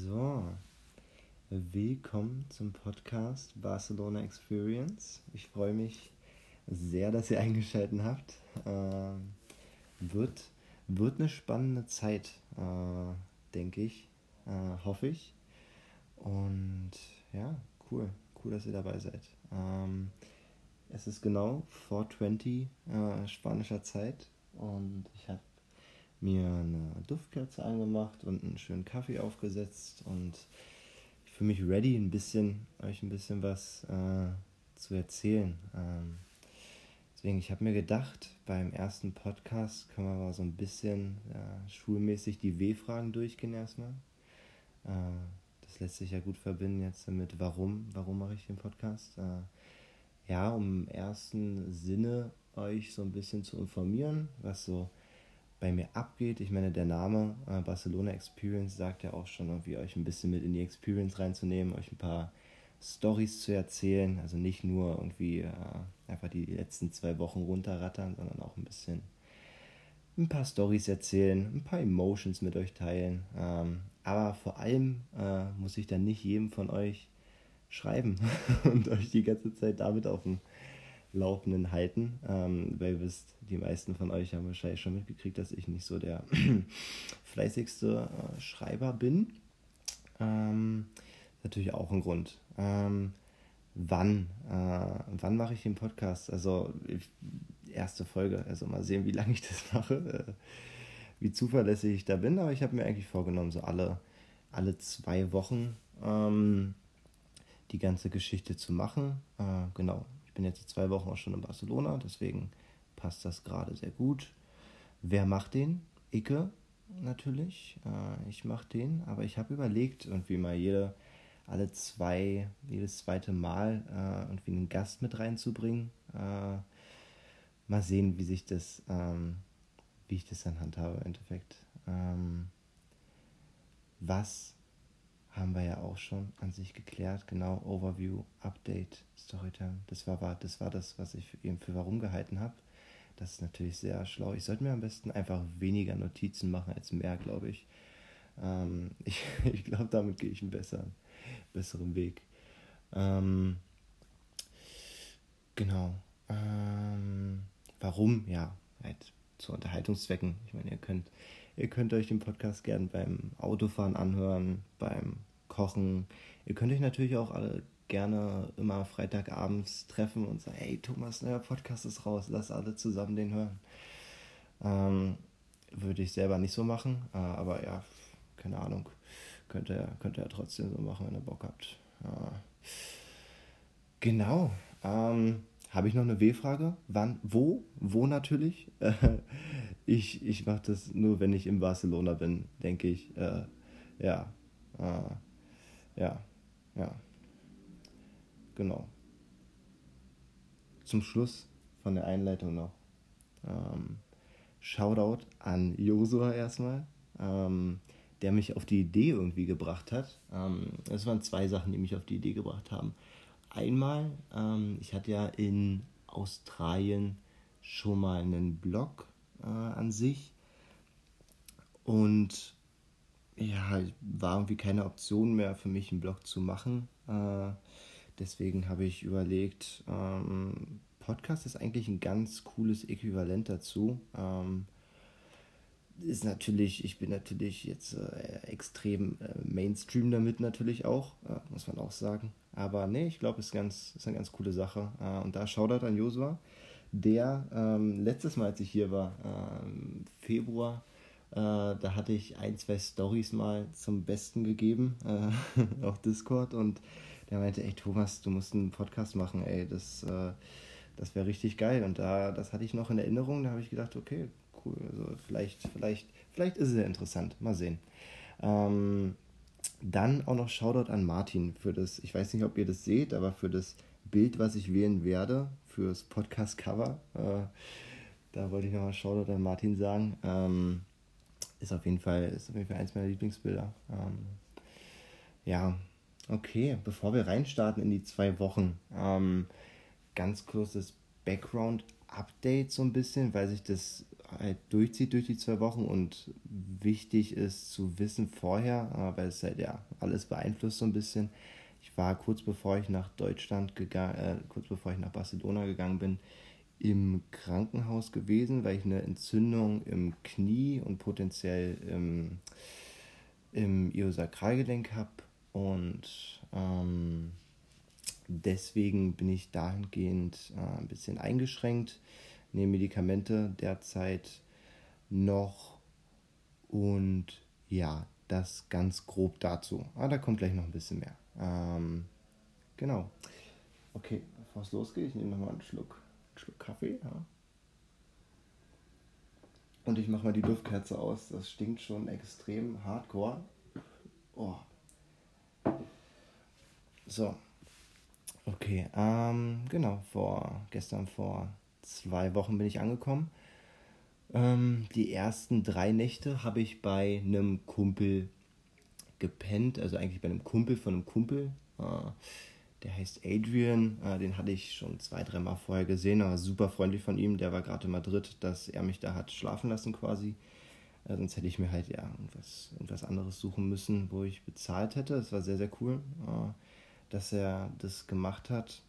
So, willkommen zum Podcast Barcelona Experience. Ich freue mich sehr, dass ihr eingeschaltet habt. Ähm, wird, wird eine spannende Zeit, äh, denke ich, äh, hoffe ich. Und ja, cool, cool, dass ihr dabei seid. Ähm, es ist genau 420 äh, spanischer Zeit und ich habe mir eine Duftkerze angemacht und einen schönen Kaffee aufgesetzt und ich fühle mich ready, ein bisschen, euch ein bisschen was äh, zu erzählen. Ähm, deswegen, ich habe mir gedacht, beim ersten Podcast können wir mal so ein bisschen ja, schulmäßig die W-Fragen durchgehen erstmal. Äh, das lässt sich ja gut verbinden jetzt damit, warum, warum mache ich den Podcast? Äh, ja, um im ersten Sinne euch so ein bisschen zu informieren, was so bei mir abgeht. Ich meine, der Name äh, Barcelona Experience sagt ja auch schon, irgendwie euch ein bisschen mit in die Experience reinzunehmen, euch ein paar Stories zu erzählen. Also nicht nur irgendwie äh, einfach die letzten zwei Wochen runterrattern, sondern auch ein bisschen ein paar Stories erzählen, ein paar Emotions mit euch teilen. Ähm, aber vor allem äh, muss ich dann nicht jedem von euch schreiben und euch die ganze Zeit damit auf dem Laufenden halten. Ähm, weil ihr wisst, die meisten von euch haben wahrscheinlich schon mitgekriegt, dass ich nicht so der fleißigste äh, Schreiber bin. Ähm, natürlich auch ein Grund. Ähm, wann? Äh, wann mache ich den Podcast? Also erste Folge. Also mal sehen, wie lange ich das mache. Äh, wie zuverlässig ich da bin. Aber ich habe mir eigentlich vorgenommen, so alle, alle zwei Wochen ähm, die ganze Geschichte zu machen. Äh, genau, ich bin jetzt zwei Wochen auch schon in Barcelona, deswegen passt das gerade sehr gut. Wer macht den? Icke natürlich. Äh, ich mache den, aber ich habe überlegt, irgendwie mal jede, alle zwei, jedes zweite Mal äh, irgendwie einen Gast mit reinzubringen. Äh, mal sehen, wie sich das, ähm, wie ich das dann handhabe im Endeffekt. Ähm, was haben wir ja auch schon an sich geklärt. Genau, Overview, Update, Storytime. Das war, das war das, was ich eben für warum gehalten habe. Das ist natürlich sehr schlau. Ich sollte mir am besten einfach weniger Notizen machen als mehr, glaube ich. Ähm, ich ich glaube, damit gehe ich einen besseren, besseren Weg. Ähm, genau. Ähm, warum? Ja, halt zu Unterhaltungszwecken. Ich meine, ihr könnt Ihr könnt euch den Podcast gern beim Autofahren anhören, beim Kochen. Ihr könnt euch natürlich auch alle gerne immer Freitagabends treffen und sagen, hey Thomas, neuer Podcast ist raus, lass alle zusammen den hören. Ähm, würde ich selber nicht so machen, äh, aber ja, keine Ahnung, könnt ihr, könnt ja trotzdem so machen, wenn ihr Bock habt. Ja. Genau. Ähm, habe ich noch eine W-Frage? Wann? Wo? Wo natürlich? ich ich mache das nur, wenn ich in Barcelona bin, denke ich. Äh, ja. Äh, ja. Ja. Genau. Zum Schluss von der Einleitung noch. Ähm, Shoutout an Josua erstmal, ähm, der mich auf die Idee irgendwie gebracht hat. Ähm, es waren zwei Sachen, die mich auf die Idee gebracht haben einmal, ähm, ich hatte ja in Australien schon mal einen Blog äh, an sich und ja, war irgendwie keine Option mehr für mich, einen Blog zu machen. Äh, deswegen habe ich überlegt, ähm, Podcast ist eigentlich ein ganz cooles Äquivalent dazu. Ähm, ist natürlich, ich bin natürlich jetzt äh, extrem äh, Mainstream damit natürlich auch, äh, muss man auch sagen. Aber nee, ich glaube, es ist, eine ganz coole Sache. Äh, und da Shoutout an Josua, der ähm, letztes Mal, als ich hier war, ähm, Februar, äh, da hatte ich ein, zwei Stories mal zum Besten gegeben äh, auf Discord und der meinte, ey Thomas, du musst einen Podcast machen, ey, das, das wäre richtig geil. Und da, das hatte ich noch in Erinnerung, da habe ich gedacht, okay, cool. Also vielleicht, vielleicht, vielleicht ist es ja interessant. Mal sehen. Ähm, dann auch noch Shoutout an Martin für das, ich weiß nicht, ob ihr das seht, aber für das Bild, was ich wählen werde, fürs Podcast-Cover. Äh, da wollte ich nochmal Shoutout an Martin sagen. Ähm, ist auf jeden Fall, ist auf jeden Fall eins meiner Lieblingsbilder. Ähm, ja, okay, bevor wir reinstarten in die zwei Wochen, ähm, ganz kurzes Background Update so ein bisschen, weil sich das halt durchzieht durch die zwei Wochen und wichtig ist zu wissen vorher, äh, weil es halt ja alles beeinflusst so ein bisschen. Ich war kurz bevor ich nach Deutschland gegangen, äh, kurz bevor ich nach Barcelona gegangen bin, im Krankenhaus gewesen, weil ich eine Entzündung im Knie und potenziell im, im Iosakralgelenk habe und ähm, deswegen bin ich dahingehend äh, ein bisschen eingeschränkt nehme Medikamente derzeit noch und ja, das ganz grob dazu. Ah, da kommt gleich noch ein bisschen mehr. Ähm, genau. Okay, bevor es losgeht, ich nehme nochmal einen Schluck, einen Schluck Kaffee. Ja. Und ich mache mal die Duftkerze aus. Das stinkt schon extrem hardcore. Oh. So. Okay, ähm, genau, vor gestern vor zwei Wochen bin ich angekommen. Ähm, die ersten drei Nächte habe ich bei einem Kumpel gepennt, also eigentlich bei einem Kumpel von einem Kumpel. Äh, der heißt Adrian, äh, den hatte ich schon zwei, dreimal vorher gesehen, aber super freundlich von ihm. Der war gerade in Madrid, dass er mich da hat schlafen lassen quasi. Äh, sonst hätte ich mir halt ja irgendwas, irgendwas anderes suchen müssen, wo ich bezahlt hätte. Es war sehr, sehr cool, äh, dass er das gemacht hat.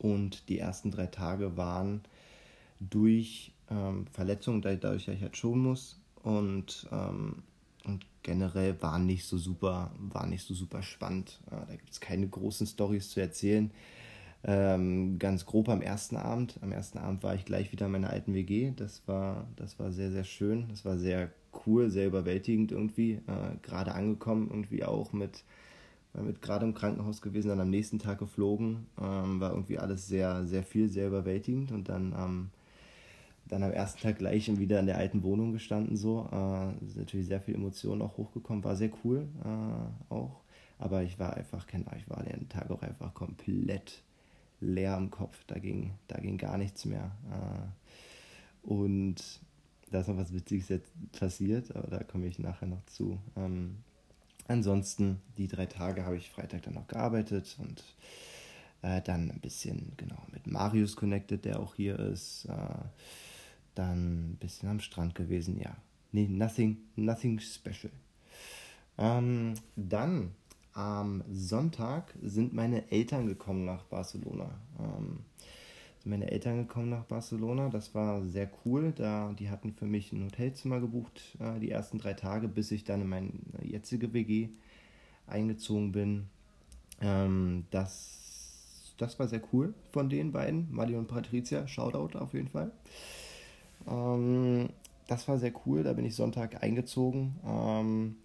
Und die ersten drei Tage waren durch ähm, Verletzungen, dadurch, dass ich halt schonen muss. Und, ähm, und generell war nicht so super, war nicht so super spannend. Äh, da gibt es keine großen Stories zu erzählen. Ähm, ganz grob am ersten Abend. Am ersten Abend war ich gleich wieder in meiner alten WG. Das war, das war sehr, sehr schön. Das war sehr cool, sehr überwältigend irgendwie. Äh, Gerade angekommen irgendwie auch mit war mit gerade im Krankenhaus gewesen, dann am nächsten Tag geflogen. Ähm, war irgendwie alles sehr, sehr viel, sehr überwältigend und dann, ähm, dann am ersten Tag gleich wieder in der alten Wohnung gestanden. So äh, natürlich sehr viel Emotionen auch hochgekommen, war sehr cool äh, auch. Aber ich war einfach, ich war den Tag auch einfach komplett leer im Kopf. Da ging, da ging gar nichts mehr. Äh, und da ist noch was Witziges jetzt passiert, aber da komme ich nachher noch zu. Ähm, Ansonsten, die drei Tage habe ich Freitag dann noch gearbeitet und äh, dann ein bisschen, genau, mit Marius connected, der auch hier ist. Äh, dann ein bisschen am Strand gewesen, ja. Nee, nothing, nothing special. Ähm, dann am Sonntag sind meine Eltern gekommen nach Barcelona. Ähm, meine Eltern gekommen nach Barcelona. Das war sehr cool. Da, die hatten für mich ein Hotelzimmer gebucht, äh, die ersten drei Tage, bis ich dann in meine jetzige WG eingezogen bin. Ähm, das, das war sehr cool von den beiden, Mali und Patricia. Shoutout auf jeden Fall. Ähm, das war sehr cool. Da bin ich Sonntag eingezogen. Ähm,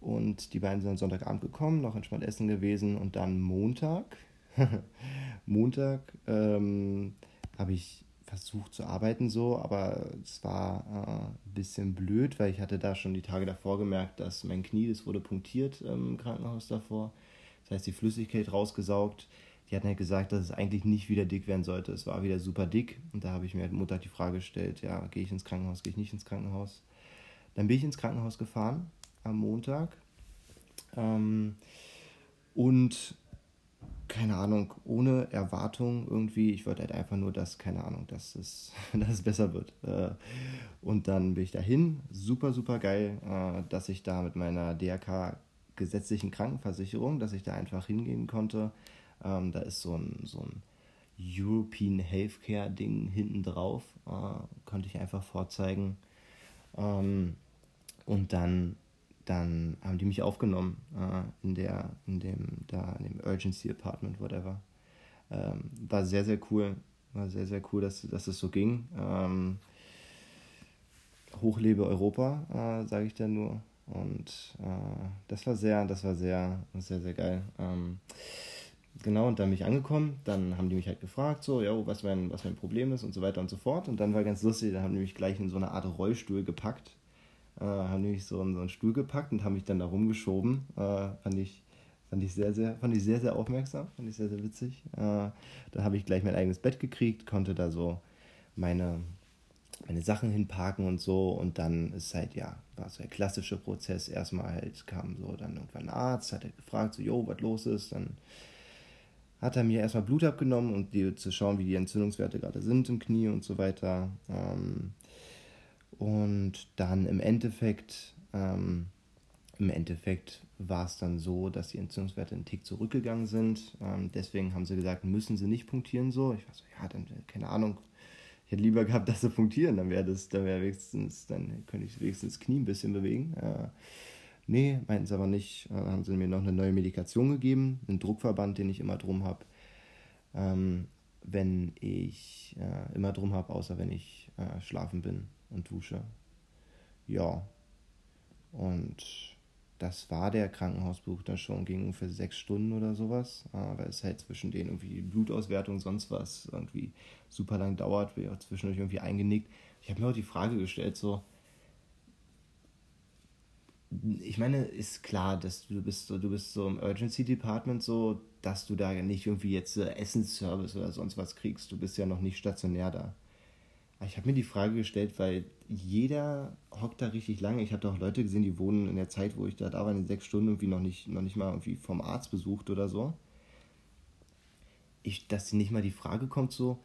und die beiden sind Sonntagabend gekommen, noch entspannt essen gewesen und dann Montag Montag ähm, habe ich versucht zu arbeiten so, aber es war äh, ein bisschen blöd, weil ich hatte da schon die Tage davor gemerkt, dass mein Knie, das wurde punktiert im Krankenhaus davor. Das heißt, die Flüssigkeit rausgesaugt. Die hatten halt gesagt, dass es eigentlich nicht wieder dick werden sollte. Es war wieder super dick. Und da habe ich mir halt Mutter die Frage gestellt, ja, gehe ich ins Krankenhaus, gehe ich nicht ins Krankenhaus. Dann bin ich ins Krankenhaus gefahren am Montag. Ähm, und keine Ahnung, ohne Erwartung irgendwie. Ich wollte halt einfach nur, dass, keine Ahnung, dass es, dass es besser wird. Äh, und dann bin ich dahin. Super, super geil, äh, dass ich da mit meiner DRK gesetzlichen Krankenversicherung, dass ich da einfach hingehen konnte. Ähm, da ist so ein, so ein European Healthcare Ding hinten drauf. Äh, konnte ich einfach vorzeigen. Ähm, und dann dann haben die mich aufgenommen äh, in der, in dem, da, in dem Urgency Apartment, whatever. Ähm, war sehr, sehr cool. War sehr, sehr cool, dass, dass es so ging. Ähm, hochlebe Europa, äh, sage ich dann nur. Und äh, das war sehr, das war sehr, sehr, sehr geil. Ähm, genau, und dann bin ich angekommen. Dann haben die mich halt gefragt, so, ja, was mein, was mein Problem ist und so weiter und so fort. Und dann war ganz lustig, da haben die mich gleich in so eine Art Rollstuhl gepackt äh, haben mich so in so einen Stuhl gepackt und haben mich dann da rumgeschoben. Äh, fand ich fand ich sehr sehr fand ich sehr sehr aufmerksam, fand ich sehr sehr witzig. Äh, da habe ich gleich mein eigenes Bett gekriegt, konnte da so meine meine Sachen hinparken und so und dann ist halt ja war so der klassische Prozess. Erstmal halt kam so dann irgendwann ein Arzt, hat er gefragt so, jo, was los ist, dann hat er mir erstmal Blut abgenommen, um die, zu schauen, wie die Entzündungswerte gerade sind im Knie und so weiter. Ähm, Und dann im Endeffekt, ähm, im Endeffekt war es dann so, dass die Entzündungswerte einen Tick zurückgegangen sind. Ähm, deswegen haben sie gesagt, müssen sie nicht punktieren so. Ich war so, ja, dann, keine Ahnung. Ich hätte lieber gehabt, dass sie punktieren, dann wäre das, dann wäre wenigstens, dann könnte ich wenigstens das Knie ein bisschen bewegen. Äh, nee, meinten sie aber nicht. Dann haben sie mir noch eine neue Medikation gegeben, einen Druckverband, den ich immer drum habe. Ähm, wenn ich äh, immer drum habe, außer wenn ich äh, schlafen bin und dusche. Ja. Und das war der Krankenhausbesuch dann schon, ging ungefähr sechs Stunden oder sowas, weil es halt zwischen denen irgendwie Blutauswertung, sonst was irgendwie super lang dauert, ich auch zwischendurch irgendwie eingenickt. Ich habe mir auch die Frage gestellt, so, ich meine, ist klar, dass du bist so, du bist so im Urgency Department so, dass du da nicht irgendwie jetzt Essensservice oder sonst was kriegst. Du bist ja noch nicht stationär da. Ich habe mir die Frage gestellt, weil jeder hockt da richtig lange. Ich habe da auch Leute gesehen, die wohnen in der Zeit, wo ich da da war, in sechs Stunden irgendwie noch nicht, noch nicht mal irgendwie vom Arzt besucht oder so. Ich, dass nicht mal die Frage kommt so,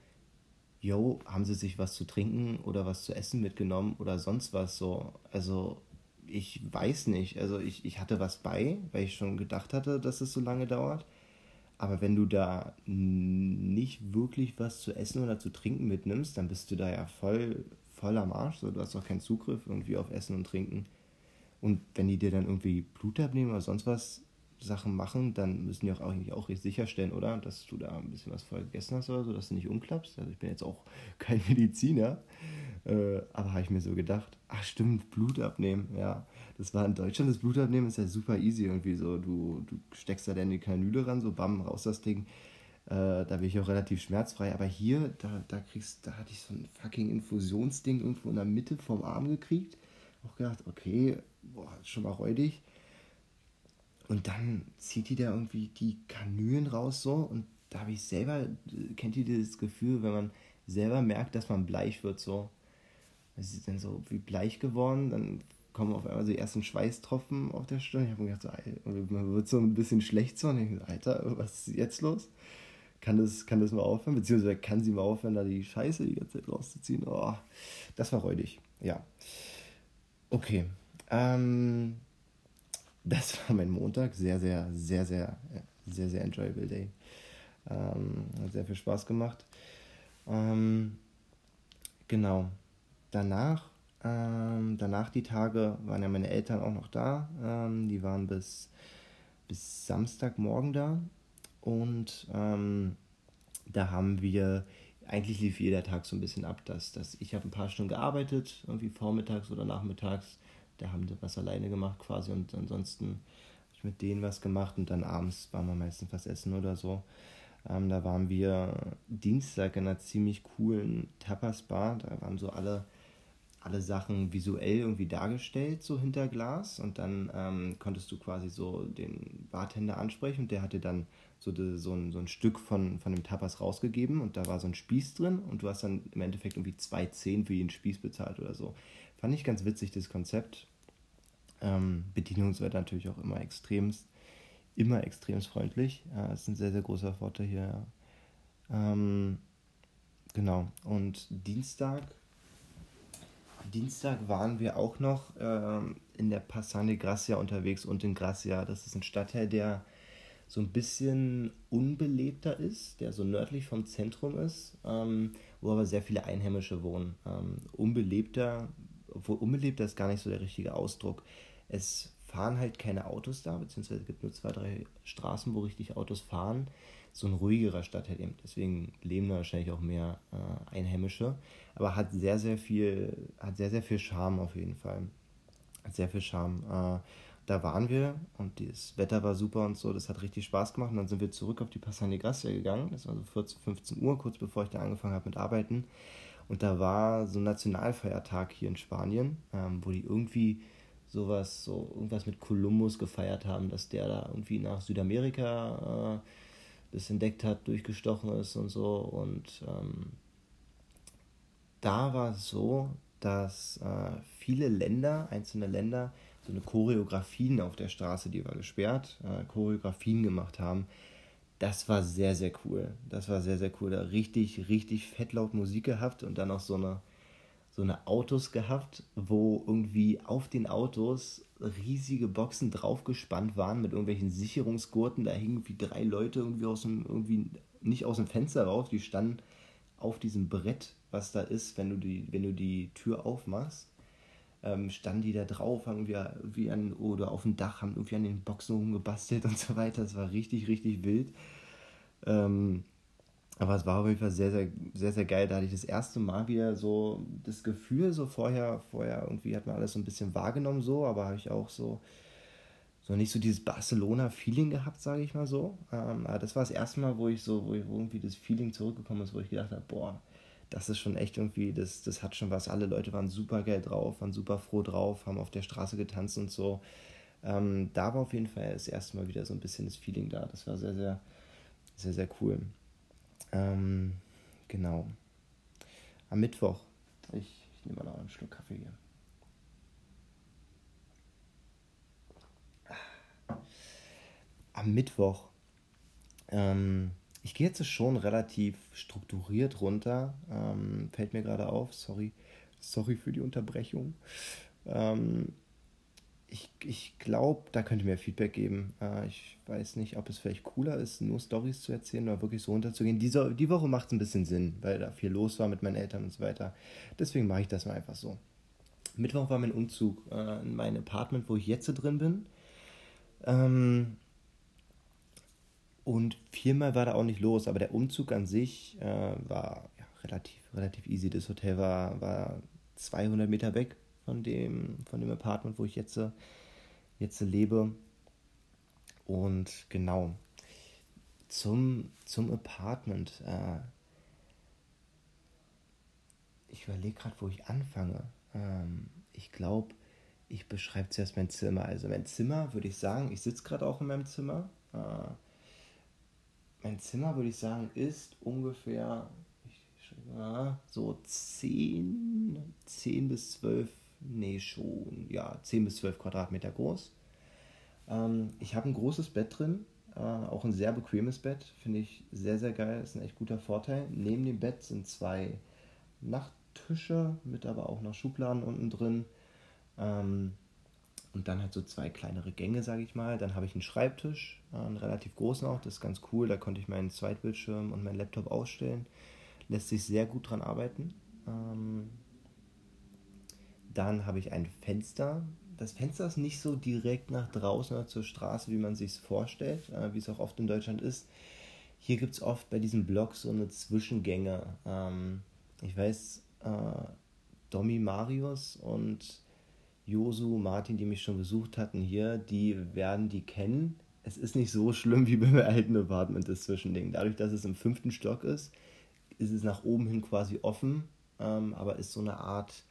yo, haben sie sich was zu trinken oder was zu essen mitgenommen oder sonst was so. Also ich weiß nicht. Also ich, ich hatte was bei, weil ich schon gedacht hatte, dass es so lange dauert. Aber wenn du da nicht wirklich was zu essen oder zu trinken mitnimmst, dann bist du da ja voll, voll am Arsch. So, du hast doch keinen Zugriff irgendwie auf Essen und Trinken. Und wenn die dir dann irgendwie Blut abnehmen oder sonst was Sachen machen, dann müssen die auch eigentlich auch sicherstellen, oder? Dass du da ein bisschen was vorher gegessen hast oder so, dass du nicht umklappst. Also ich bin jetzt auch kein Mediziner. Äh, aber habe ich mir so gedacht, ach stimmt, Blut abnehmen, ja. Das war in Deutschland, das Blut abnehmen ist ja super easy irgendwie so. Du, du steckst da dann die Kanüle ran, so bam, raus das Ding. Äh, da bin ich auch relativ schmerzfrei. Aber hier, da, da kriegst, da hatte ich so ein fucking Infusionsding irgendwo in der Mitte vom Arm gekriegt. Auch gedacht, okay, boah, schon mal räudig. Und dann zieht die da irgendwie die Kanülen raus so und da habe ich selber, kennt ihr dieses Gefühl, wenn man selber merkt, dass man bleich wird so es ist dann so wie bleich geworden, dann kommen auf einmal so die ersten Schweißtropfen auf der Stirn. Ich habe mir gedacht, so, man wird so ein bisschen schlecht so und ich dachte, Alter, was ist jetzt los? Kann das, kann das mal aufhören? Beziehungsweise kann sie mal aufhören, da die Scheiße die ganze Zeit rauszuziehen? Oh, das war räudig, ja. Okay, ähm, das war mein Montag. Sehr, sehr, sehr, sehr, sehr, sehr enjoyable Day. Ähm, hat sehr viel Spaß gemacht. Ähm, genau danach, ähm, danach die Tage waren ja meine Eltern auch noch da. Ähm, die waren bis, bis Samstagmorgen da. Und ähm, da haben wir, eigentlich lief jeder Tag so ein bisschen ab, dass, dass ich habe ein paar Stunden gearbeitet, irgendwie vormittags oder nachmittags. Da haben sie was alleine gemacht quasi und ansonsten habe ich mit denen was gemacht und dann abends waren wir meistens was essen oder so. Ähm, da waren wir Dienstag in einer ziemlich coolen Tapas-Bar. Da waren so alle alle Sachen visuell irgendwie dargestellt, so hinter Glas. Und dann ähm, konntest du quasi so den Bartender ansprechen und der hatte dann so, de, so, ein, so ein Stück von, von dem Tapas rausgegeben und da war so ein Spieß drin und du hast dann im Endeffekt irgendwie zwei Zehn für jeden Spieß bezahlt oder so. Fand ich ganz witzig, das Konzept. Ähm, Bedienungswert natürlich auch immer extremst, immer extremst freundlich. Äh, das ist ein sehr, sehr großer Vorteil hier. Ähm, genau. Und Dienstag Dienstag waren wir auch noch ähm, in der Passane Gracia unterwegs und in Gracia. Das ist ein Stadtteil, der so ein bisschen unbelebter ist, der so nördlich vom Zentrum ist, ähm, wo aber sehr viele Einheimische wohnen. Ähm, unbelebter, obwohl unbelebter ist gar nicht so der richtige Ausdruck. Es fahren halt keine Autos da, beziehungsweise es gibt nur zwei, drei Straßen, wo richtig Autos fahren so ein ruhigerer Stadtteil eben. Deswegen leben da wahrscheinlich auch mehr äh, Einheimische. Aber hat sehr, sehr viel, hat sehr, sehr viel Charme auf jeden Fall. Hat sehr viel Charme. Äh, da waren wir und das Wetter war super und so, das hat richtig Spaß gemacht. Und dann sind wir zurück auf die Passani Gracia gegangen. Das war so 14, 15 Uhr, kurz bevor ich da angefangen habe mit Arbeiten. Und da war so ein Nationalfeiertag hier in Spanien, ähm, wo die irgendwie sowas, so irgendwas mit Kolumbus gefeiert haben, dass der da irgendwie nach Südamerika äh, das entdeckt hat, durchgestochen ist und so. Und ähm, da war es so, dass äh, viele Länder, einzelne Länder, so eine Choreografien auf der Straße, die war gesperrt, äh, Choreografien gemacht haben. Das war sehr, sehr cool. Das war sehr, sehr cool. Da richtig, richtig fettlaut Musik gehabt und dann auch so eine, so eine Autos gehabt, wo irgendwie auf den Autos riesige Boxen draufgespannt waren mit irgendwelchen Sicherungsgurten. Da hingen wie drei Leute irgendwie aus dem, irgendwie nicht aus dem Fenster raus, die standen auf diesem Brett, was da ist, wenn du die, wenn du die Tür aufmachst. Ähm, standen die da drauf, haben wir wie an, oder auf dem Dach, haben irgendwie an den Boxen rumgebastelt und so weiter. Das war richtig, richtig wild. Ähm, aber es war auf jeden Fall sehr, sehr, sehr, sehr geil. Da hatte ich das erste Mal wieder so das Gefühl, so vorher, vorher irgendwie hat man alles so ein bisschen wahrgenommen, so, aber habe ich auch so, so nicht so dieses Barcelona-Feeling gehabt, sage ich mal so. Ähm, aber das war das erste Mal, wo ich so, wo irgendwie das Feeling zurückgekommen ist, wo ich gedacht habe, boah, das ist schon echt irgendwie, das, das hat schon was. Alle Leute waren super geil drauf, waren super froh drauf, haben auf der Straße getanzt und so. Ähm, da war auf jeden Fall das erste Mal wieder so ein bisschen das Feeling da. Das war sehr, sehr, sehr, sehr cool. Ähm, genau. Am Mittwoch. Ich, ich nehme mal noch einen Schluck Kaffee hier. Am Mittwoch. Ähm, ich gehe jetzt schon relativ strukturiert runter. Ähm, fällt mir gerade auf. Sorry. Sorry für die Unterbrechung. Ähm, ich, ich glaube, da könnt ihr mir Feedback geben. Äh, ich weiß nicht, ob es vielleicht cooler ist, nur Stories zu erzählen oder wirklich so runterzugehen. Diese, die Woche macht es ein bisschen Sinn, weil da viel los war mit meinen Eltern und so weiter. Deswegen mache ich das mal einfach so. Mittwoch war mein Umzug äh, in mein Apartment, wo ich jetzt drin bin. Ähm, und viermal war da auch nicht los, aber der Umzug an sich äh, war ja, relativ, relativ easy. Das Hotel war, war 200 Meter weg von dem, von dem Apartment, wo ich jetzt, jetzt lebe. Und genau, zum, zum Apartment. Äh, ich überlege gerade, wo ich anfange. Ähm, ich glaube, ich beschreibe zuerst mein Zimmer. Also mein Zimmer würde ich sagen, ich sitze gerade auch in meinem Zimmer. Äh, mein Zimmer würde ich sagen, ist ungefähr ich, äh, so 10, 10 bis 12 nee, schon, ja, 10 bis 12 Quadratmeter groß. Ähm, ich habe ein großes Bett drin, äh, auch ein sehr bequemes Bett, finde ich sehr, sehr geil, ist ein echt guter Vorteil. Neben dem Bett sind zwei Nachttische mit aber auch noch Schubladen unten drin. Ähm, und dann halt so zwei kleinere Gänge, sage ich mal. Dann habe ich einen Schreibtisch, äh, einen relativ großen auch, das ist ganz cool. Da konnte ich meinen Zweitbildschirm und meinen Laptop ausstellen. Lässt sich sehr gut dran arbeiten. Ähm, dann habe ich ein Fenster. Das Fenster ist nicht so direkt nach draußen oder zur Straße, wie man sich es vorstellt, äh, wie es auch oft in Deutschland ist. Hier gibt es oft bei diesen Blogs so eine Zwischengänge. Ähm, ich weiß, äh, Domi Marius und Josu Martin, die mich schon besucht hatten hier, die werden die kennen. Es ist nicht so schlimm wie beim alten Apartment, das Zwischending. Dadurch, dass es im fünften Stock ist, ist es nach oben hin quasi offen, ähm, aber ist so eine Art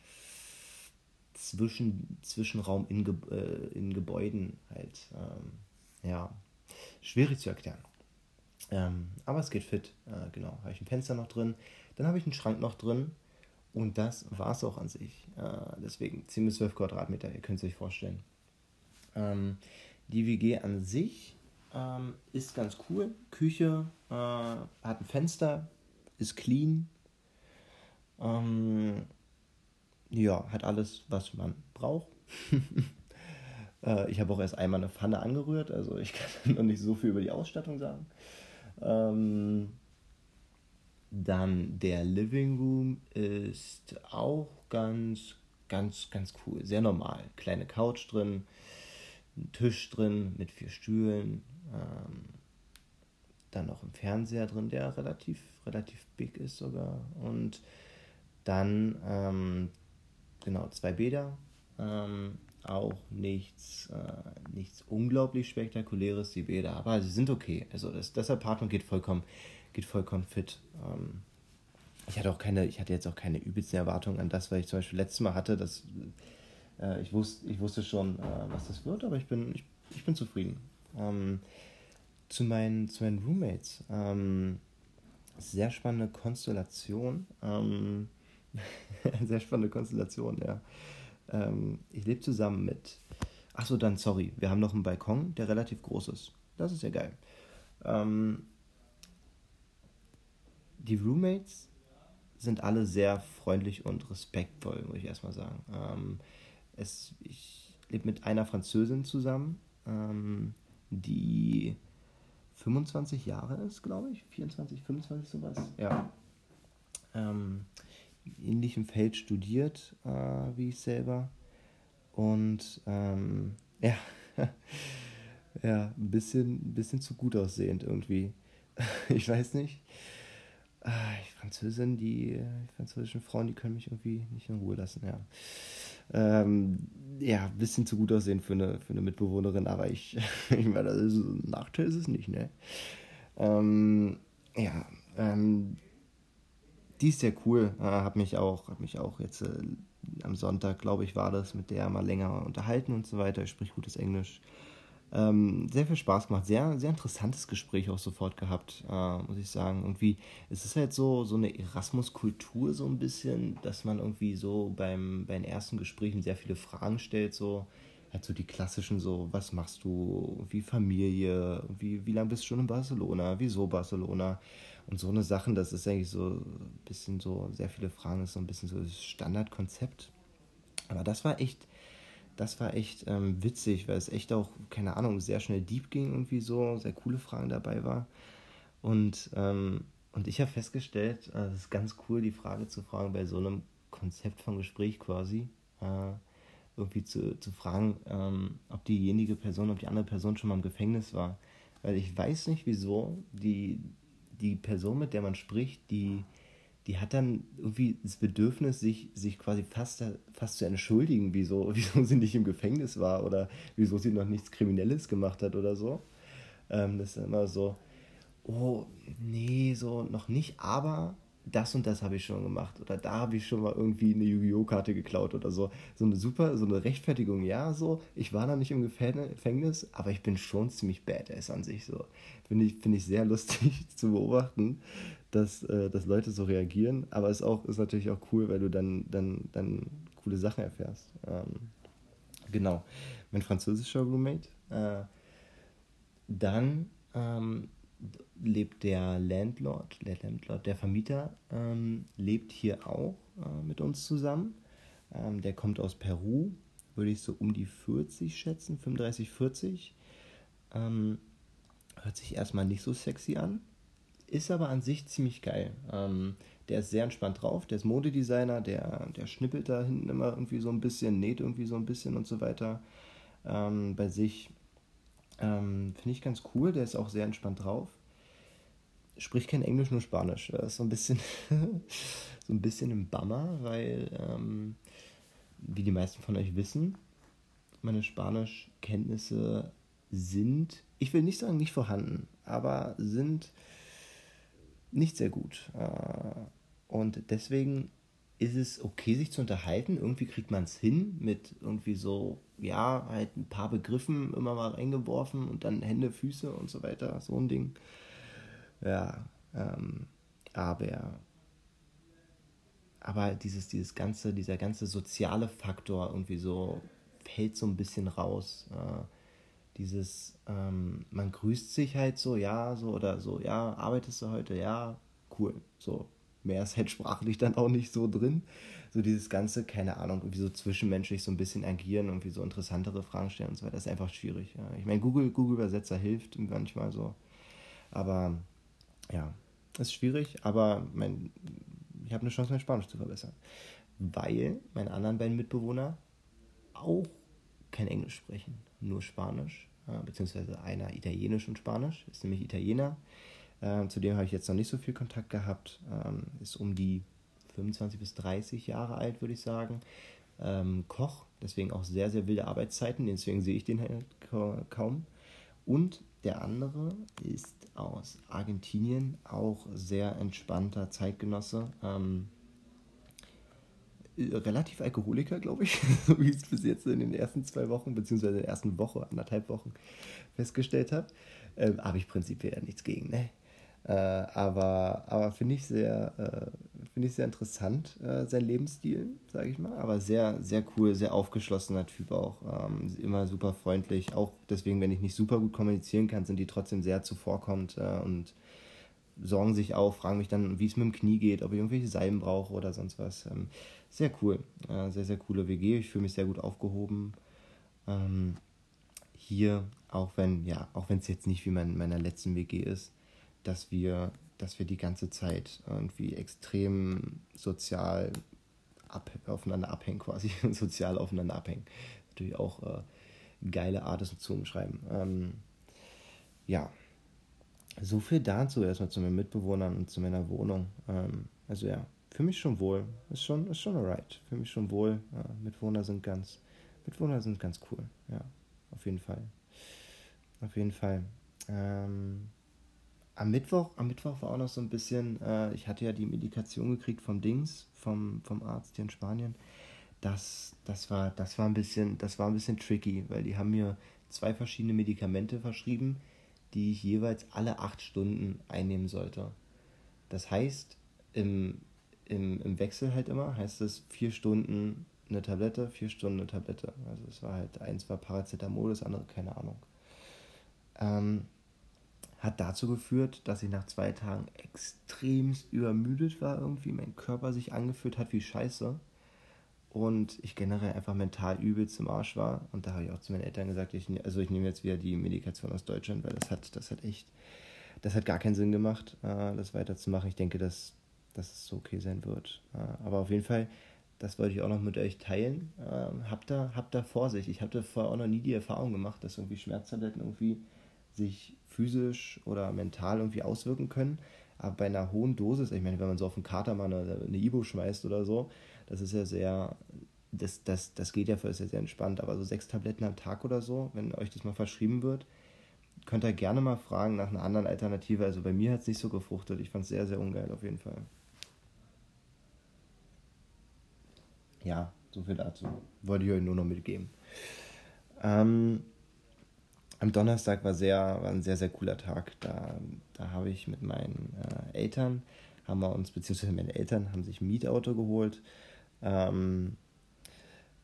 zwischen, Zwischenraum in, Ge äh, in Gebäuden halt. Ähm, ja, schwierig zu erklären. Ähm, aber es geht fit. Äh, genau, habe ich ein Fenster noch drin. Dann habe ich einen Schrank noch drin. Und das war es auch an sich. Äh, deswegen 10 bis 12 Quadratmeter, ihr könnt es euch vorstellen. Ähm, die WG an sich ähm, ist ganz cool. Küche äh, hat ein Fenster, ist clean. Ähm, ja, hat alles, was man braucht. äh, ich habe auch erst einmal eine Pfanne angerührt, also ich kann noch nicht so viel über die Ausstattung sagen. Ähm, dann der Living Room ist auch ganz, ganz, ganz cool. Sehr normal. Kleine Couch drin, ein Tisch drin mit vier Stühlen. Ähm, dann noch ein Fernseher drin, der relativ, relativ big ist sogar. Und dann ähm, genau, zwei Bäder. Ähm, auch nichts, äh, nichts unglaublich Spektakuläres, die Bäder, aber sie sind okay. Also das, das Apartment geht vollkommen, geht vollkommen fit. Ähm, ich hatte auch keine, ich hatte jetzt auch keine übelsten Erwartungen an das, was ich zum Beispiel letztes Mal hatte. Dass, äh, ich, wusste, ich wusste schon, äh, was das wird, aber ich bin, ich, ich bin zufrieden. Ähm, zu, meinen, zu meinen Roommates. Ähm, sehr spannende Konstellation. Ähm, sehr spannende Konstellation, ja. Ähm, ich lebe zusammen mit. Achso, dann, sorry, wir haben noch einen Balkon, der relativ groß ist. Das ist ja geil. Ähm, die Roommates sind alle sehr freundlich und respektvoll, muss ich erstmal sagen. Ähm, es, ich lebe mit einer Französin zusammen, ähm, die 25 Jahre ist, glaube ich. 24, 25 sowas. Ja. Ähm, ähnlichem Feld studiert, äh, wie ich selber. Und ähm, ja, ja, ein bisschen, bisschen zu gut aussehend irgendwie. ich weiß nicht. Ah, die Französin, die, die französischen Frauen, die können mich irgendwie nicht in Ruhe lassen, ja. Ähm, ja, ein bisschen zu gut aussehen für eine, für eine Mitbewohnerin, aber ich, ich meine, das ist, ein Nachteil ist es nicht, ne? Ähm, ja, ähm, die ist sehr cool. Äh, hab mich auch, hab mich auch jetzt äh, am Sonntag, glaube ich, war das, mit der mal länger unterhalten und so weiter. Ich sprich gutes Englisch. Ähm, sehr viel Spaß gemacht, sehr, sehr interessantes Gespräch auch sofort gehabt, äh, muss ich sagen. Irgendwie, es ist halt so, so eine Erasmus-Kultur so ein bisschen, dass man irgendwie so beim, bei den ersten Gesprächen sehr viele Fragen stellt, so halt so die klassischen so, was machst du, wie Familie, wie, wie lange bist du schon in Barcelona, wieso Barcelona und so eine Sachen, das ist eigentlich so ein bisschen so, sehr viele Fragen, ist so ein bisschen so das Standardkonzept. Aber das war echt, das war echt ähm, witzig, weil es echt auch, keine Ahnung, sehr schnell deep ging irgendwie so, sehr coole Fragen dabei war. Und, ähm, und ich habe festgestellt, äh, es ist ganz cool, die Frage zu fragen bei so einem Konzept von Gespräch quasi, äh, irgendwie zu, zu fragen, ähm, ob diejenige Person, ob die andere Person schon mal im Gefängnis war. Weil ich weiß nicht, wieso die, die Person, mit der man spricht, die die hat dann irgendwie das Bedürfnis, sich, sich quasi fast, fast zu entschuldigen, wieso, wieso sie nicht im Gefängnis war oder wieso sie noch nichts Kriminelles gemacht hat oder so. Ähm, das ist immer so, oh, nee, so noch nicht, aber das und das habe ich schon gemacht oder da habe ich schon mal irgendwie eine Yu-Gi-Oh! Karte geklaut oder so. So eine super, so eine Rechtfertigung, ja, so, ich war noch nicht im Gefängnis, aber ich bin schon ziemlich badass an sich, so. Finde ich, find ich sehr lustig zu beobachten, dass, äh, dass Leute so reagieren, aber es ist, auch, ist natürlich auch cool, weil du dann, dann, dann coole Sachen erfährst. Ähm, genau, mein französischer Roommate. Äh, dann ähm, lebt der Landlord, der Landlord, der Vermieter, ähm, lebt hier auch äh, mit uns zusammen. Ähm, der kommt aus Peru, würde ich so um die 40 schätzen, 35, 40. Ähm, hört sich erstmal nicht so sexy an, ist aber an sich ziemlich geil. Ähm, der ist sehr entspannt drauf, der ist Modedesigner, der, der schnippelt da hinten immer irgendwie so ein bisschen, näht irgendwie so ein bisschen und so weiter ähm, bei sich. Ähm, Finde ich ganz cool, der ist auch sehr entspannt drauf spricht kein Englisch, nur Spanisch. Das ist so ein bisschen, so ein bisschen ein Bummer, weil, ähm, wie die meisten von euch wissen, meine Spanischkenntnisse sind, ich will nicht sagen nicht vorhanden, aber sind nicht sehr gut. Äh, und deswegen ist es okay, sich zu unterhalten. Irgendwie kriegt man es hin mit irgendwie so, ja, halt ein paar Begriffen immer mal reingeworfen und dann Hände, Füße und so weiter, so ein Ding. Ja, ähm, aber, aber dieses, dieses ganze, dieser ganze soziale Faktor irgendwie so fällt so ein bisschen raus. Äh, dieses, ähm, man grüßt sich halt so, ja, so oder so, ja, arbeitest du heute, ja, cool, so. Mehr ist halt sprachlich dann auch nicht so drin. So dieses ganze, keine Ahnung, irgendwie so zwischenmenschlich so ein bisschen agieren, irgendwie so interessantere Fragen stellen und so weiter, ist einfach schwierig. Ja. Ich meine, Google, Google Übersetzer hilft manchmal so. Aber ja, ist schwierig, aber mein, ich habe eine Chance, mein Spanisch zu verbessern. Weil meine anderen beiden Mitbewohner auch kein Englisch sprechen, nur Spanisch, äh, beziehungsweise einer Italienisch und Spanisch, ist nämlich Italiener. Äh, zu dem habe ich jetzt noch nicht so viel Kontakt gehabt, ähm, ist um die 25 bis 30 Jahre alt, würde ich sagen. Ähm, Koch, deswegen auch sehr, sehr wilde Arbeitszeiten, deswegen sehe ich den halt kaum. Und der andere ist aus Argentinien, auch sehr entspannter Zeitgenosse. Ähm, relativ Alkoholiker, glaube ich, so wie ich es bis jetzt in den ersten zwei Wochen, beziehungsweise in der ersten Woche, anderthalb Wochen festgestellt habe. Ähm, habe ich prinzipiell nichts gegen, ne? Äh, aber aber finde ich sehr, äh, finde ich sehr interessant, äh, sein Lebensstil, sage ich mal. Aber sehr, sehr cool, sehr aufgeschlossener Typ auch. Ähm, immer super freundlich. Auch deswegen, wenn ich nicht super gut kommunizieren kann, sind die trotzdem sehr zuvorkommend äh, und sorgen sich auch, fragen mich dann, wie es mit dem Knie geht, ob ich irgendwelche Salben brauche oder sonst was. Ähm, sehr cool. Äh, sehr, sehr coole WG. Ich fühle mich sehr gut aufgehoben. Ähm, hier, auch wenn, ja, auch wenn es jetzt nicht wie mein, meiner letzten WG ist, dass wir, dass wir die ganze Zeit irgendwie extrem sozial ab, aufeinander abhängen, quasi, sozial aufeinander abhängen. Natürlich auch äh, geile Art, das zu umschreiben. Ähm, ja, so viel dazu erstmal zu meinen Mitbewohnern und zu meiner Wohnung. Ähm, also ja, für mich schon wohl. Ist schon, ist schon alright. Für mich schon wohl. Ja, Mitwohner sind ganz, Mitwohner sind ganz cool. Ja, auf jeden Fall. Auf jeden Fall. Ähm, am Mittwoch, am Mittwoch war auch noch so ein bisschen, äh, ich hatte ja die Medikation gekriegt vom Dings, vom, vom Arzt hier in Spanien. Das, das, war, das, war ein bisschen, das war ein bisschen tricky, weil die haben mir zwei verschiedene Medikamente verschrieben, die ich jeweils alle acht Stunden einnehmen sollte. Das heißt, im, im, im Wechsel halt immer, heißt es vier Stunden eine Tablette, vier Stunden eine Tablette. Also es war halt, eins war Paracetamol, das andere keine Ahnung. Ähm, hat dazu geführt, dass ich nach zwei Tagen extremst übermüdet war irgendwie, mein Körper sich angefühlt hat wie Scheiße und ich generell einfach mental übelst im Arsch war. Und da habe ich auch zu meinen Eltern gesagt, ich, ne-, also ich nehme jetzt wieder die Medikation aus Deutschland, weil das hat, das hat echt, das hat gar keinen Sinn gemacht, äh, das weiterzumachen. Ich denke, dass, dass es so okay sein wird. Äh, aber auf jeden Fall, das wollte ich auch noch mit euch teilen. Äh, habt, da, habt da Vorsicht. Ich hatte vorher auch noch nie die Erfahrung gemacht, dass irgendwie Schmerztabletten irgendwie sich physisch oder mental irgendwie auswirken können. Aber bei einer hohen Dosis, ich meine, wenn man so auf den Kater mal eine, eine Ibo schmeißt oder so, das ist ja sehr, das, das, das geht ja für sehr, sehr entspannt. Aber so sechs Tabletten am Tag oder so, wenn euch das mal verschrieben wird, könnt ihr gerne mal fragen nach einer anderen Alternative. Also bei mir hat es nicht so gefruchtet. Ich fand es sehr, sehr ungeil auf jeden Fall. Ja, so viel dazu. Wollte ich euch nur noch mitgeben. Ähm, am Donnerstag war, sehr, war ein sehr, sehr cooler Tag. Da, da habe ich mit meinen äh, Eltern, haben wir uns, beziehungsweise meine Eltern haben sich ein Mietauto geholt ähm,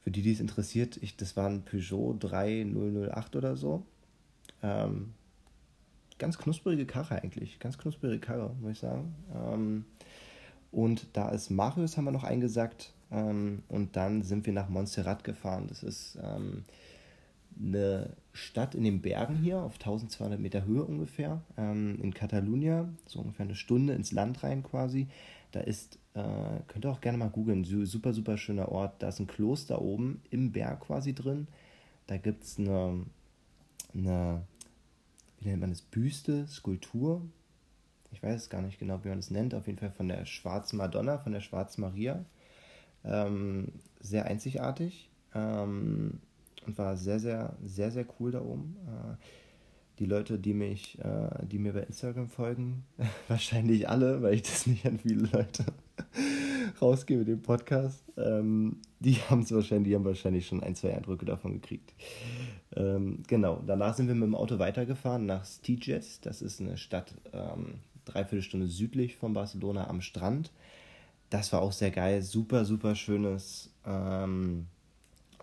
für die, die es interessiert, ich, das war ein Peugeot 3008 oder so. Ähm, ganz knusprige Karre eigentlich, ganz knusprige Karre, muss ich sagen. Ähm, und da ist Marius, haben wir noch eingesackt. Ähm, und dann sind wir nach Montserrat gefahren. Das ist ähm, eine Stadt in den Bergen hier, auf 1200 Meter Höhe ungefähr, ähm, in Catalunya, so ungefähr eine Stunde ins Land rein quasi. Da ist, äh, könnt ihr auch gerne mal googeln, super, super schöner Ort. Da ist ein Kloster oben im Berg quasi drin. Da gibt es eine, eine, wie nennt man das, Büste, Skulptur. Ich weiß es gar nicht genau, wie man das nennt. Auf jeden Fall von der Schwarzen Madonna, von der Schwarzen Maria. Ähm, sehr einzigartig. Ähm, und war sehr, sehr, sehr, sehr cool da oben. Äh, die Leute, die mich, äh, die mir bei Instagram folgen, wahrscheinlich alle, weil ich das nicht an viele Leute rausgebe, den Podcast, ähm, die haben es wahrscheinlich, die haben wahrscheinlich schon ein, zwei Eindrücke davon gekriegt. Ähm, genau, danach sind wir mit dem Auto weitergefahren nach Stiges. Das ist eine Stadt ähm, dreiviertel Stunde südlich von Barcelona am Strand. Das war auch sehr geil, super, super schönes ähm,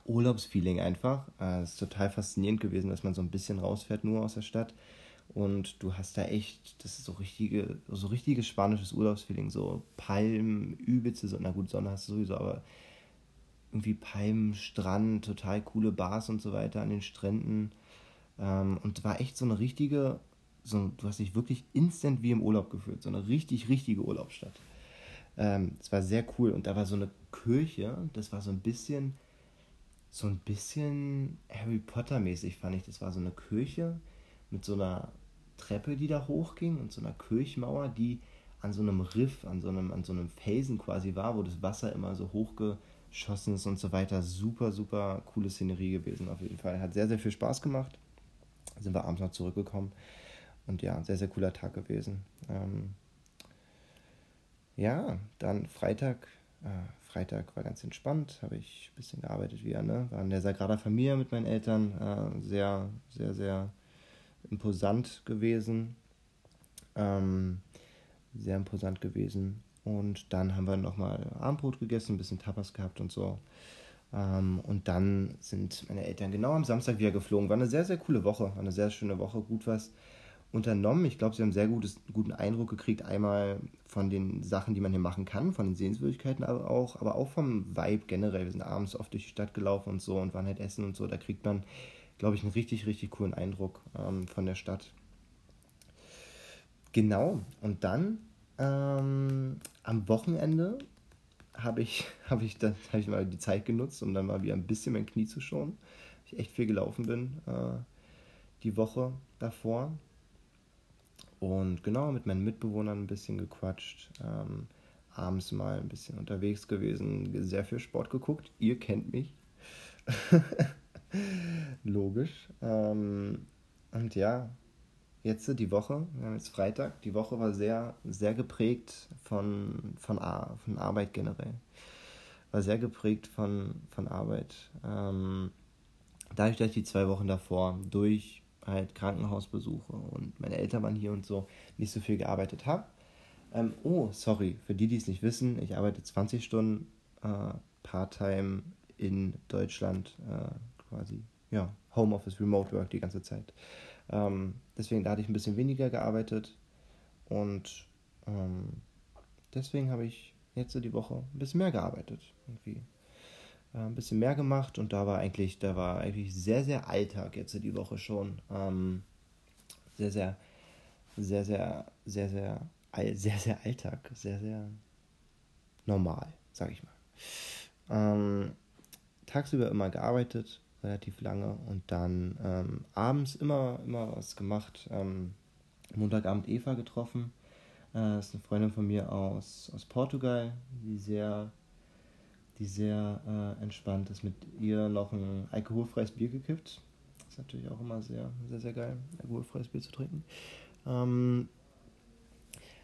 Urlaubsfeeling einfach. Äh, es ist total faszinierend gewesen, dass man so ein bisschen rausfährt nur aus der Stadt. Und du hast da echt, das ist so richtige, so richtiges spanisches Urlaubsfeeling, so Palmen, übelste, so, na gut, Sonne hast du sowieso, aber irgendwie Palmen, Strand, total coole Bars und so weiter an den Stränden. Ähm, und war echt so eine richtige, so, du hast dich wirklich instant wie im Urlaub gefühlt, so eine richtig, richtige Urlaubsstadt. Ähm, es war sehr cool und da war so eine Kirche, das war so ein bisschen so ein bisschen Harry Potter mäßig, fand ich. Das war so eine Kirche mit so einer Treppe, die da hochging und so einer Kirchmauer, die an so einem Riff, an so einem, an so einem Felsen quasi war, wo das Wasser immer so hochgeschossen ist und so weiter. Super, super coole Szenerie gewesen auf jeden Fall. Hat sehr, sehr viel Spaß gemacht. Sind wir abends noch zurückgekommen. Und ja, sehr, sehr cooler Tag gewesen. Ähm ja, dann Freitag äh, Freitag war ganz entspannt, habe ich ein bisschen gearbeitet wieder, ne? War in der Sagrada Familia mit meinen Eltern, äh, sehr, sehr, sehr imposant gewesen. Ähm, sehr imposant gewesen. Und dann haben wir nochmal Abendbrot gegessen, ein bisschen Tapas gehabt und so. Ähm, und dann sind meine Eltern genau am Samstag wieder geflogen. War eine sehr, sehr coole Woche, war eine sehr schöne Woche, gut was unternommen. Ich glaube, sie haben sehr gutes, guten Eindruck gekriegt, einmal von den Sachen, die man hier machen kann, von den Sehenswürdigkeiten aber auch, aber auch vom Vibe generell. Wir sind abends oft durch die Stadt gelaufen und so und waren halt essen und so. Da kriegt man, glaube ich, einen richtig, richtig coolen Eindruck ähm, von der Stadt. Genau, und dann ähm, am Wochenende habe ich, hab ich, hab ich mal die Zeit genutzt, um dann mal wieder ein bisschen mein Knie zu schonen. Ich echt viel gelaufen bin äh, die Woche davor. Und genau, mit meinen Mitbewohnern ein bisschen gequatscht. Ähm, abends mal ein bisschen unterwegs gewesen, sehr viel Sport geguckt. Ihr kennt mich. Logisch. Ähm, und ja, jetzt die Woche, wir haben jetzt Freitag, die Woche war sehr, sehr geprägt von, von, von Arbeit generell. War sehr geprägt von, von Arbeit. Ähm, dadurch, dass ich die zwei Wochen davor durch halt Krankenhausbesuche und meine Eltern waren hier und so nicht so viel gearbeitet habe. Ähm, oh, sorry, für die, die es nicht wissen, ich arbeite 20 Stunden äh, Part-Time in Deutschland, äh, quasi, ja, Homeoffice, Remote Work die ganze Zeit. Ähm, deswegen da hatte ich ein bisschen weniger gearbeitet und ähm, deswegen habe ich jetzt die Woche ein bisschen mehr gearbeitet. Irgendwie äh, ein bisschen mehr gemacht und da war eigentlich, da war eigentlich sehr, sehr Alltag jetzt die Woche schon. Ähm, sehr, sehr, sehr, sehr, sehr, sehr, sehr, sehr Alltag, sehr, sehr normal, sag ich mal. Ähm, tagsüber immer gearbeitet, relativ lange und dann ähm, abends immer, immer was gemacht. Ähm, Montagabend Eva getroffen. Äh, ist eine Freundin von mir aus, aus Portugal, die sehr die sehr äh, entspannt ist. Mit ihr noch ein alkoholfreies Bier gekippt. Ist natürlich auch immer sehr, sehr, sehr geil, alkoholfreies Bier zu trinken. Ähm,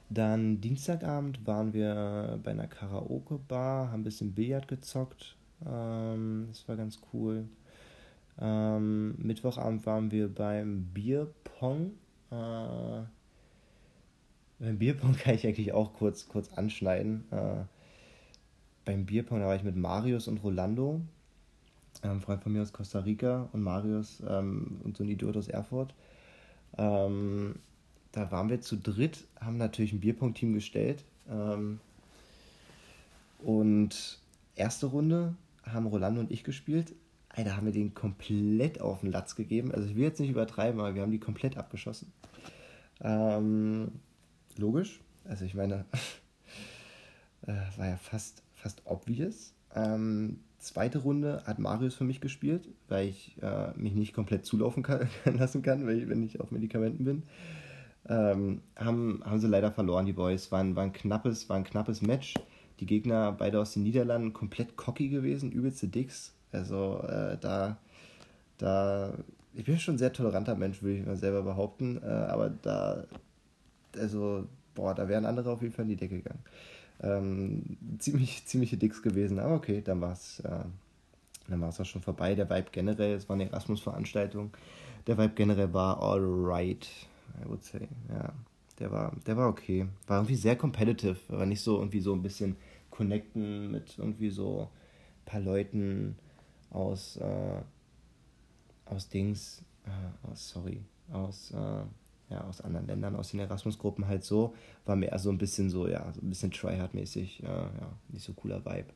dann Dienstagabend waren wir bei einer Karaoke-Bar, haben ein bisschen Billard gezockt. Ähm, das war ganz cool. Ähm, Mittwochabend waren wir beim Bierpong. Äh, beim Bierpong kann ich eigentlich auch kurz, kurz anschneiden. Äh, beim Bierpong, da war ich mit Marius und Rolando, ein ähm, Freund von mir aus Costa Rica und Marius ähm, und so ein Idiot aus Erfurt. Ähm, da waren wir zu dritt, haben natürlich ein Bierpong-Team gestellt. Ähm, und erste Runde haben Rolando und ich gespielt. Alter, haben wir den komplett auf den Latz gegeben. Also ich will jetzt nicht übertreiben, aber wir haben die komplett abgeschossen. Ähm, logisch. Also ich meine, äh, war ja fast fast obvious. Ähm, zweite Runde hat Marius für mich gespielt, weil ich äh, mich nicht komplett zulaufen kann, lassen kann, ich, wenn ich auf Medikamenten bin. Ähm, haben, haben sie leider verloren, die Boys. War ein, war, ein knappes, war ein knappes Match. Die Gegner, beide aus den Niederlanden, komplett cocky gewesen, übelste Dicks. Also äh, da, da, ich bin schon ein sehr toleranter Mensch, würde ich mal selber behaupten. Äh, aber da, also, boah, da wären andere auf jeden Fall in die Decke gegangen ähm, ziemlich, ziemliche Dicks gewesen. Aber okay, dann war es äh, dann auch schon vorbei. Der Vibe generell, es war eine Erasmus-Veranstaltung. Der Vibe generell war alright, I would say. Ja, der war, der war okay. War irgendwie sehr competitive, aber nicht so irgendwie so ein bisschen connecten mit irgendwie so ein paar Leuten aus, äh, aus Dings, äh, aus, sorry, aus, äh, ja, aus anderen Ländern, aus den Erasmus-Gruppen halt so, war mehr so ein bisschen so, ja, so ein bisschen Tryhard-mäßig, ja, ja, nicht so cooler Vibe.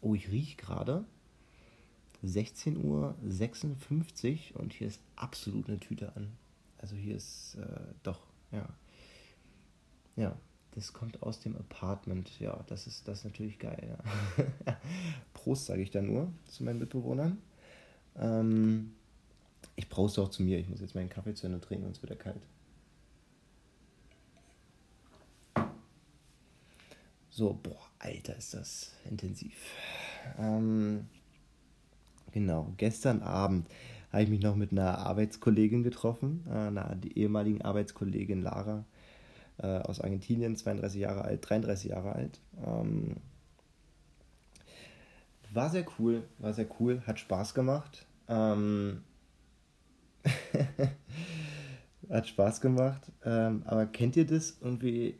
Oh, ich rieche gerade 16.56 Uhr und hier ist absolut eine Tüte an. Also hier ist äh, doch, ja. Ja, das kommt aus dem Apartment. Ja, das ist, das ist natürlich geil. Ja. Prost, sage ich da nur zu meinen Mitbewohnern. Ähm, ich brauche es auch zu mir. Ich muss jetzt meinen Kaffee zu Ende trinken, sonst wird er kalt. So, boah, Alter, ist das intensiv. Ähm, genau, gestern Abend habe ich mich noch mit einer Arbeitskollegin getroffen, äh, einer ehemaligen Arbeitskollegin Lara äh, aus Argentinien, 32 Jahre alt, 33 Jahre alt. Ähm, war sehr cool, war sehr cool, hat Spaß gemacht. Ähm, Hat Spaß gemacht. Ähm, aber kennt ihr das irgendwie?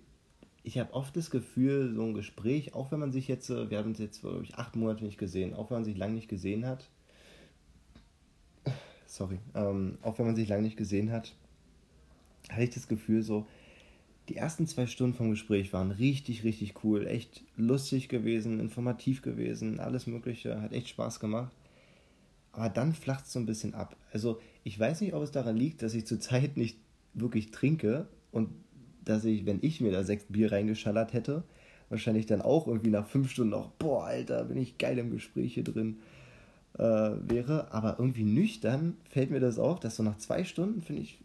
Ich habe oft das Gefühl, so ein Gespräch, auch wenn man sich jetzt, äh, wir haben uns jetzt, glaube ich, acht Monate nicht gesehen, auch wenn man sich lange nicht gesehen hat, sorry, ähm, auch wenn man sich lange nicht gesehen hat, hatte ich das Gefühl so, die ersten zwei Stunden vom Gespräch waren richtig, richtig cool, echt lustig gewesen, informativ gewesen, alles Mögliche, hat echt Spaß gemacht. Aber dann flacht es so ein bisschen ab. Also ich weiß nicht, ob es daran liegt, dass ich zurzeit nicht wirklich trinke und dass ich, wenn ich mir da sechs Bier reingeschallert hätte, wahrscheinlich dann auch irgendwie nach fünf Stunden noch, boah, Alter, bin ich geil im Gespräch hier drin äh, wäre. Aber irgendwie nüchtern fällt mir das auf, dass so nach zwei Stunden, finde ich,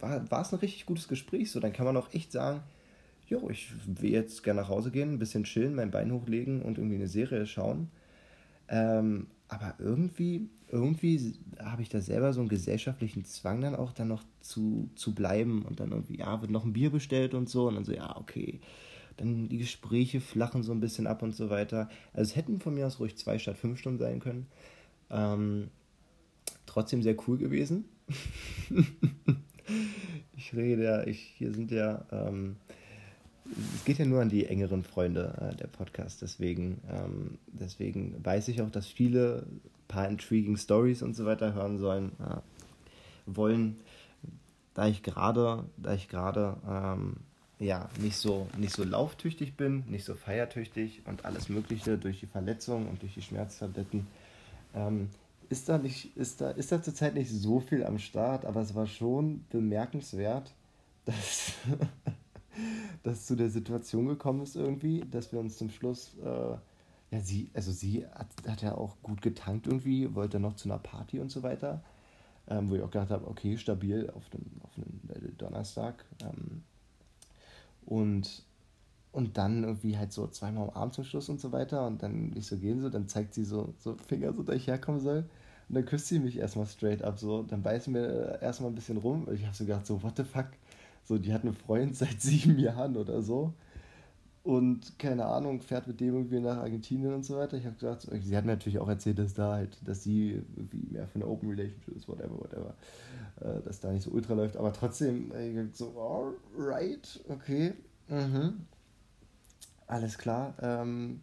war, war es ein richtig gutes Gespräch. So, dann kann man auch echt sagen, jo, ich will jetzt gerne nach Hause gehen, ein bisschen chillen, mein Bein hochlegen und irgendwie eine Serie schauen. Ähm, aber irgendwie, irgendwie habe ich da selber so einen gesellschaftlichen Zwang dann auch dann noch zu, zu bleiben und dann irgendwie, ja, wird noch ein Bier bestellt und so und dann so, ja, okay. Dann die Gespräche flachen so ein bisschen ab und so weiter. Also es hätten von mir aus ruhig zwei statt fünf Stunden sein können. Ähm, trotzdem sehr cool gewesen. ich rede ja, ich, hier sind ja, ähm, es geht ja nur an die engeren Freunde äh, der Podcast, deswegen, ähm, deswegen weiß ich auch, dass viele paar intriguing Stories und so weiter hören sollen, äh, wollen, da ich gerade, da ich gerade ähm, ja nicht so nicht so lauftüchtig bin, nicht so feiertüchtig und alles Mögliche durch die Verletzung und durch die Schmerztabletten. Ähm, ist da nicht, ist da, ist da zurzeit nicht so viel am Start, aber es war schon bemerkenswert, dass, dass zu der Situation gekommen ist irgendwie, dass wir uns zum Schluss, äh, ja, sie, also sie hat, hat ja auch gut getankt irgendwie, wollte noch zu einer Party und so weiter, ähm, wo ich auch gedacht habe, okay, stabil auf einem, auf Donnerstag. Ähm, und und dann irgendwie halt so zweimal am Abend zum Schluss und so weiter. Und dann nicht so gehen so, dann zeigt sie so, so Finger, so dass ich herkommen soll. Und dann küsst sie mich erstmal straight up so. Dann beißt mir erstmal ein bisschen rum. Ich habe so gedacht, so, what the fuck? So, die hat einen Freund seit sieben Jahren oder so. Und keine Ahnung, fährt mit dem irgendwie nach Argentinien und so weiter. Ich habe gedacht, sie hat mir natürlich auch erzählt, dass da halt, dass sie irgendwie mehr für eine Open Relationship ist, whatever, whatever. Äh, dass da nicht so ultra läuft. Aber trotzdem, ich so, alright, okay. Mhm alles klar. Ähm,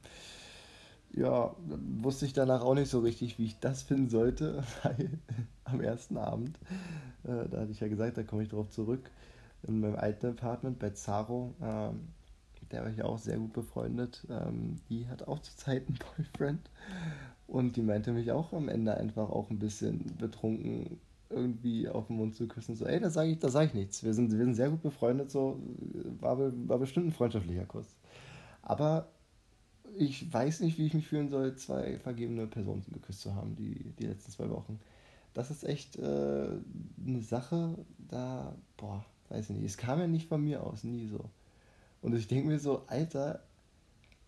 ja, wusste ich danach auch nicht so richtig, wie ich das finden sollte, weil am ersten Abend, äh, da hatte ich ja gesagt, da komme ich drauf zurück, in meinem alten Apartment bei Zaro, ähm, der war ich auch sehr gut befreundet, ähm, die hat auch zurzeit einen Boyfriend und die meinte mich auch am Ende einfach auch ein bisschen betrunken irgendwie auf den Mund zu küssen, so, ey, da sage ich, da ich nichts, wir sind, wir sind sehr gut befreundet, so, war, war bestimmt ein freundschaftlicher Kuss. Aber ich weiß nicht, wie ich mich fühlen soll, zwei vergebene Personen geküsst zu haben, die, die letzten zwei Wochen. Das ist echt äh, eine Sache, da, boah, weiß ich nicht. Es kam ja nicht von mir aus, nie so. Und ich denke mir so, Alter,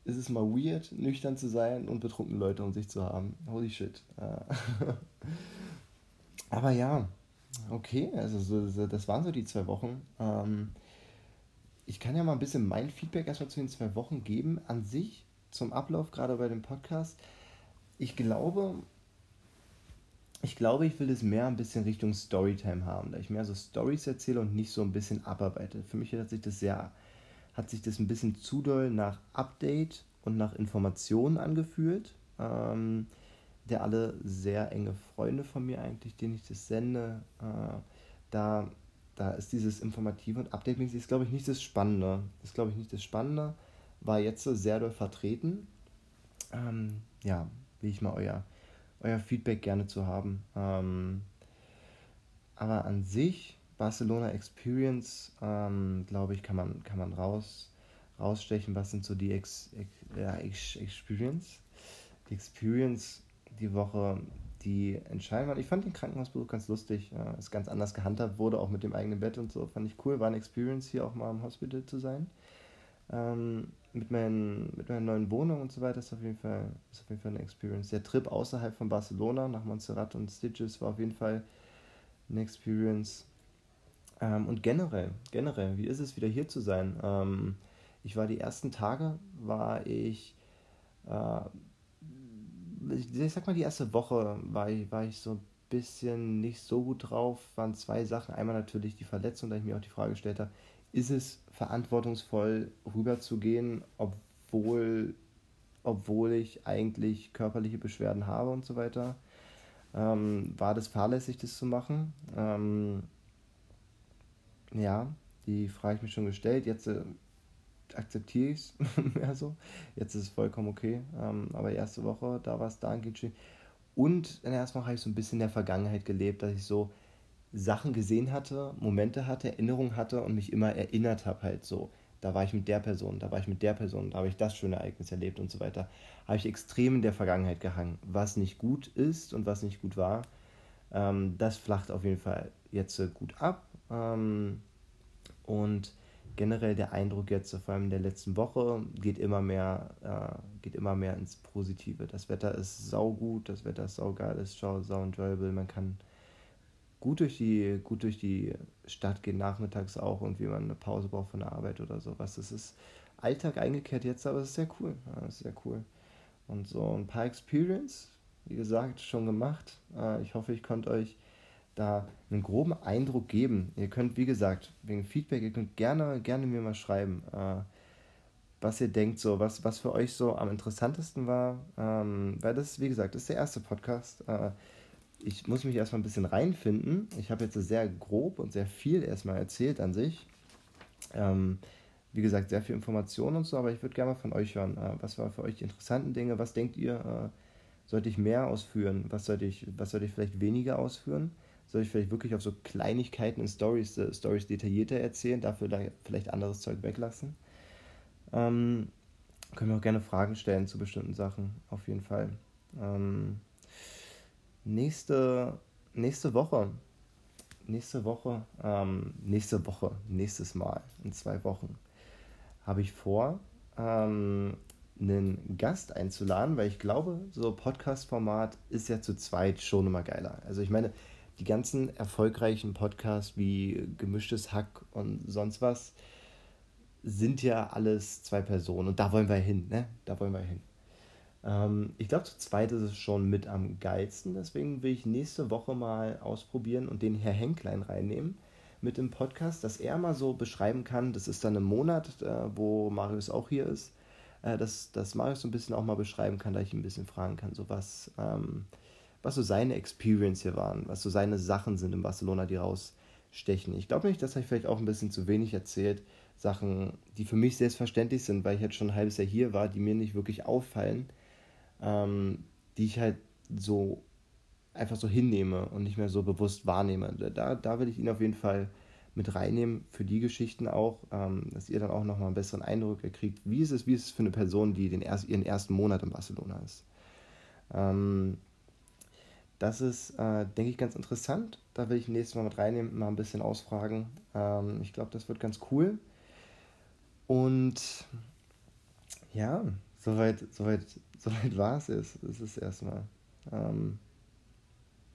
ist es mal weird, nüchtern zu sein und betrunkene Leute um sich zu haben. Holy shit. Aber ja, okay, also so, das waren so die zwei Wochen. Ähm, ich kann ja mal ein bisschen mein Feedback erstmal zu den zwei Wochen geben. An sich, zum Ablauf, gerade bei dem Podcast. Ich glaube, ich glaube, ich will das mehr ein bisschen Richtung Storytime haben, da ich mehr so Stories erzähle und nicht so ein bisschen abarbeite. Für mich hat sich das sehr, hat sich das ein bisschen zu doll nach Update und nach Informationen angefühlt. Ähm, der alle sehr enge Freunde von mir eigentlich, denen ich das sende, äh, da da ist dieses Informative und Update-mäßig ist, glaube ich, nicht das Spannende. Ist, glaube ich, nicht das Spannende. War jetzt so sehr doll vertreten. Ähm, ja, will ich mal euer, euer Feedback gerne zu haben. Ähm, aber an sich, Barcelona Experience, ähm, glaube ich, kann man, kann man raus, rausstechen. Was sind so die Ex, Ex, ja, Experience? Die Experience die Woche die entscheiden waren. Ich fand den Krankenhausbesuch ganz lustig. Ja, ist ganz anders gehandhabt wurde, auch mit dem eigenen Bett und so. Fand ich cool. War eine Experience, hier auch mal im Hospital zu sein. Ähm, mit, meinen, mit meiner neuen Wohnung und so weiter ist auf, jeden Fall, ist auf jeden Fall eine Experience. Der Trip außerhalb von Barcelona nach Montserrat und Stitches war auf jeden Fall eine Experience. Ähm, und generell, generell, wie ist es wieder hier zu sein? Ähm, ich war die ersten Tage, war ich äh, ich sag mal, die erste Woche war ich, war ich so ein bisschen nicht so gut drauf. Waren zwei Sachen. Einmal natürlich die Verletzung, da ich mir auch die Frage gestellt habe, ist es verantwortungsvoll rüberzugehen, obwohl, obwohl ich eigentlich körperliche Beschwerden habe und so weiter? Ähm, war das fahrlässig, das zu machen? Ähm, ja, die Frage ich mir schon gestellt. Jetzt äh, akzeptiere ich es mehr so. Jetzt ist es vollkommen okay. Ähm, aber erste Woche, da war es da geht schön. Und in der ersten Woche habe ich so ein bisschen in der Vergangenheit gelebt, dass ich so Sachen gesehen hatte, Momente hatte, Erinnerungen hatte und mich immer erinnert habe halt so. Da war ich mit der Person, da war ich mit der Person, da habe ich das schöne Ereignis erlebt und so weiter. Habe ich extrem in der Vergangenheit gehangen. Was nicht gut ist und was nicht gut war, ähm, das flacht auf jeden Fall jetzt äh, gut ab. Ähm, und generell der Eindruck jetzt, vor allem in der letzten Woche, geht immer mehr, äh, geht immer mehr ins Positive. Das Wetter ist saugut, das Wetter ist saugeil, ist sau, sau enjoyable. Man kann gut durch die, gut durch die Stadt gehen, nachmittags auch und wie man eine Pause braucht von der Arbeit oder sowas. Das ist Alltag eingekehrt jetzt, aber es ist sehr cool. Ja, ist sehr cool. Und so ein paar Experience, wie gesagt, schon gemacht. Äh, ich hoffe, ich konnte euch da einen groben Eindruck geben. Ihr könnt, wie gesagt, wegen Feedback, ihr könnt gerne, gerne mir mal schreiben, äh, was ihr denkt, so, was, was für euch so am interessantesten war. Ähm, weil das, wie gesagt, ist der erste Podcast. Äh, ich muss mich erstmal ein bisschen reinfinden. Ich habe jetzt sehr grob und sehr viel erstmal erzählt an sich. Ähm, wie gesagt, sehr viel Information und so, aber ich würde gerne mal von euch hören. Äh, was waren für euch die interessanten Dinge? Was denkt ihr, äh, sollte ich mehr ausführen? Was sollte ich, was sollte ich vielleicht weniger ausführen? Soll ich vielleicht wirklich auf so Kleinigkeiten in Stories, äh, Stories detaillierter erzählen, dafür vielleicht anderes Zeug weglassen. Ähm, können wir auch gerne Fragen stellen zu bestimmten Sachen, auf jeden Fall. Ähm, nächste, nächste Woche, nächste Woche, ähm, nächste Woche, nächstes Mal, in zwei Wochen, habe ich vor, ähm, einen Gast einzuladen, weil ich glaube, so Podcast-Format ist ja zu zweit schon immer geiler. Also ich meine, die ganzen erfolgreichen Podcasts wie Gemischtes Hack und sonst was sind ja alles zwei Personen und da wollen wir hin, ne? Da wollen wir hin. Ähm, ich glaube, zu zweit ist es schon mit am geilsten, deswegen will ich nächste Woche mal ausprobieren und den Herr Henklein reinnehmen mit dem Podcast, dass er mal so beschreiben kann, das ist dann im Monat, äh, wo Marius auch hier ist, äh, dass, dass Marius so ein bisschen auch mal beschreiben kann, da ich ihn ein bisschen fragen kann, so was. Ähm, was so seine Experience hier waren, was so seine Sachen sind in Barcelona, die rausstechen. Ich glaube nicht, dass er vielleicht auch ein bisschen zu wenig erzählt. Sachen, die für mich selbstverständlich sind, weil ich jetzt schon ein halbes Jahr hier war, die mir nicht wirklich auffallen, ähm, die ich halt so einfach so hinnehme und nicht mehr so bewusst wahrnehme. Da, da will ich ihn auf jeden Fall mit reinnehmen für die Geschichten auch, ähm, dass ihr dann auch nochmal einen besseren Eindruck kriegt, wie ist es, wie ist es für eine Person, die den erst, ihren ersten Monat in Barcelona ist. Ähm, das ist, äh, denke ich, ganz interessant. Da will ich nächstes Mal mit reinnehmen, mal ein bisschen ausfragen. Ähm, ich glaube, das wird ganz cool. Und ja, soweit, soweit, soweit war es jetzt. Das ist erstmal. Ähm,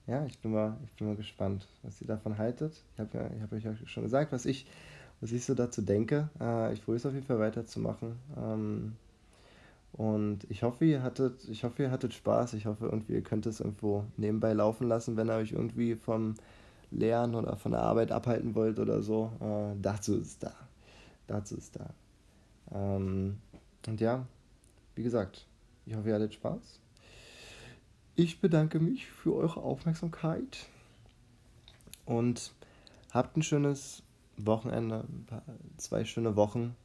ja, ich bin, mal, ich bin mal gespannt, was ihr davon haltet. Ich habe ja, hab euch ja schon gesagt, was ich, was ich so dazu denke. Äh, ich probiere es auf jeden Fall weiterzumachen. Ähm, und ich hoffe, ihr hattet, ich hoffe, ihr hattet Spaß. Ich hoffe, irgendwie ihr könnt es irgendwo nebenbei laufen lassen, wenn ihr euch irgendwie vom Lernen oder von der Arbeit abhalten wollt oder so. Äh, dazu ist da. Dazu ist da. Ähm, und ja, wie gesagt, ich hoffe, ihr hattet Spaß. Ich bedanke mich für eure Aufmerksamkeit und habt ein schönes Wochenende, zwei schöne Wochen.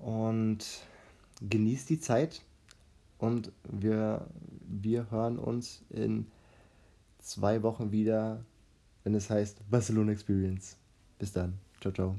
Und genießt die Zeit und wir, wir hören uns in zwei Wochen wieder, wenn es heißt Barcelona Experience. Bis dann. Ciao, ciao.